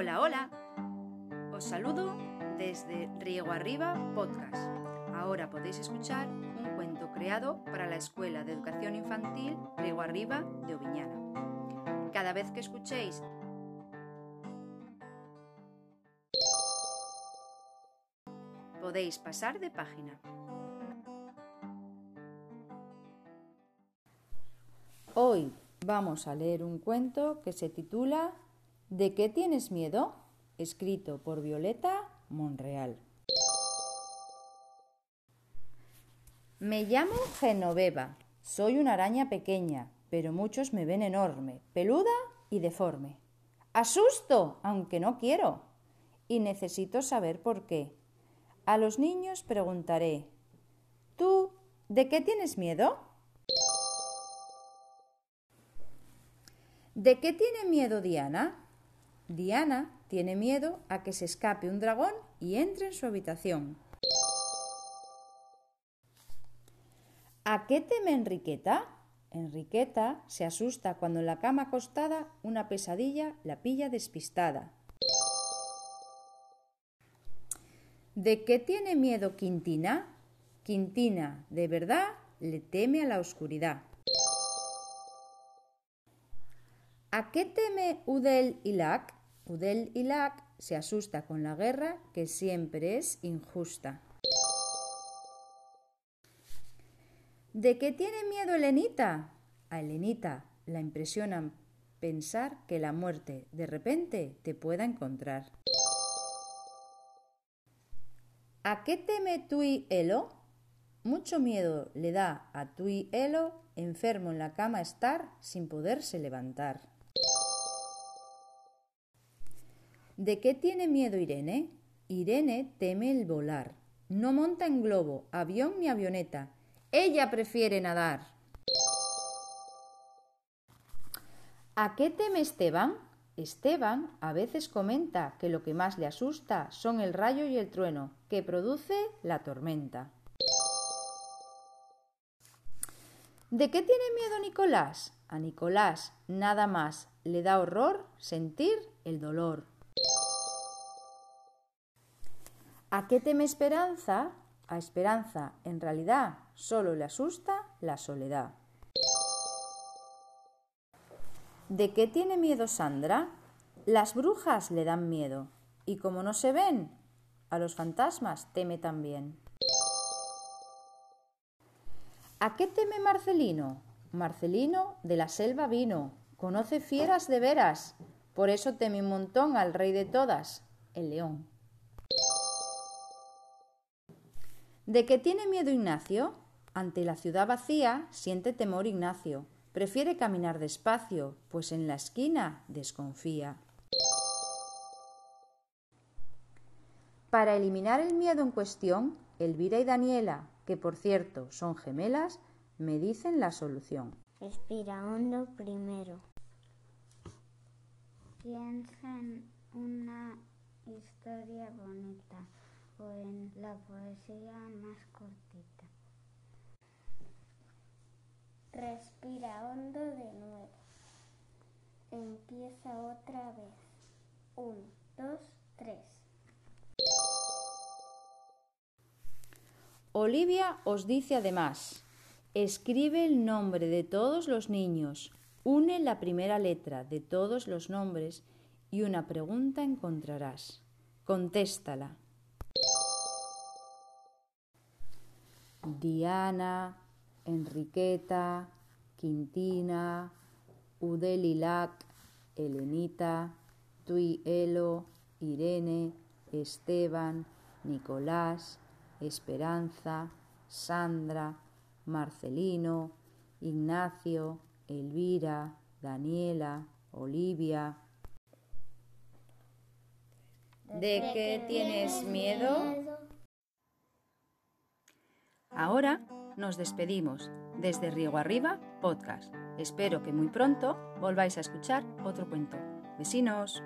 Hola, hola. Os saludo desde Riego Arriba Podcast. Ahora podéis escuchar un cuento creado para la Escuela de Educación Infantil Riego Arriba de Oviñana. Cada vez que escuchéis podéis pasar de página. Hoy vamos a leer un cuento que se titula ¿De qué tienes miedo? escrito por Violeta Monreal. Me llamo Genoveva. Soy una araña pequeña, pero muchos me ven enorme, peluda y deforme. Asusto, aunque no quiero. Y necesito saber por qué. A los niños preguntaré, ¿tú de qué tienes miedo? ¿De qué tiene miedo Diana? Diana tiene miedo a que se escape un dragón y entre en su habitación. ¿A qué teme Enriqueta? Enriqueta se asusta cuando en la cama acostada una pesadilla la pilla despistada. ¿De qué tiene miedo Quintina? Quintina, de verdad, le teme a la oscuridad. ¿A qué teme Udel Lac? Udel Lac se asusta con la guerra que siempre es injusta. ¿De qué tiene miedo Elenita? A Elenita la impresiona pensar que la muerte de repente te pueda encontrar. ¿A qué teme Tui Elo? Mucho miedo le da a Tui Elo enfermo en la cama estar sin poderse levantar. ¿De qué tiene miedo Irene? Irene teme el volar. No monta en globo, avión ni avioneta. Ella prefiere nadar. ¿A qué teme Esteban? Esteban a veces comenta que lo que más le asusta son el rayo y el trueno, que produce la tormenta. ¿De qué tiene miedo Nicolás? A Nicolás nada más le da horror sentir el dolor. ¿A qué teme Esperanza? A Esperanza, en realidad, solo le asusta la soledad. ¿De qué tiene miedo Sandra? Las brujas le dan miedo, y como no se ven, a los fantasmas teme también. ¿A qué teme Marcelino? Marcelino de la selva vino, conoce fieras de veras, por eso teme un montón al rey de todas, el león. ¿De qué tiene miedo Ignacio? Ante la ciudad vacía siente temor Ignacio. Prefiere caminar despacio, pues en la esquina desconfía. Para eliminar el miedo en cuestión, Elvira y Daniela, que por cierto son gemelas, me dicen la solución. Respira hondo primero. Piensa en una historia bonita la poesía más cortita. Respira hondo de nuevo. Empieza otra vez. Uno, dos, tres. Olivia os dice además, escribe el nombre de todos los niños, une la primera letra de todos los nombres y una pregunta encontrarás. Contéstala. Diana, Enriqueta, Quintina, Udelilac, Elenita, Tuielo, Irene, Esteban, Nicolás, Esperanza, Sandra, Marcelino, Ignacio, Elvira, Daniela, Olivia. ¿De qué tienes miedo? Ahora nos despedimos desde Riego Arriba Podcast. Espero que muy pronto volváis a escuchar otro cuento. Vecinos.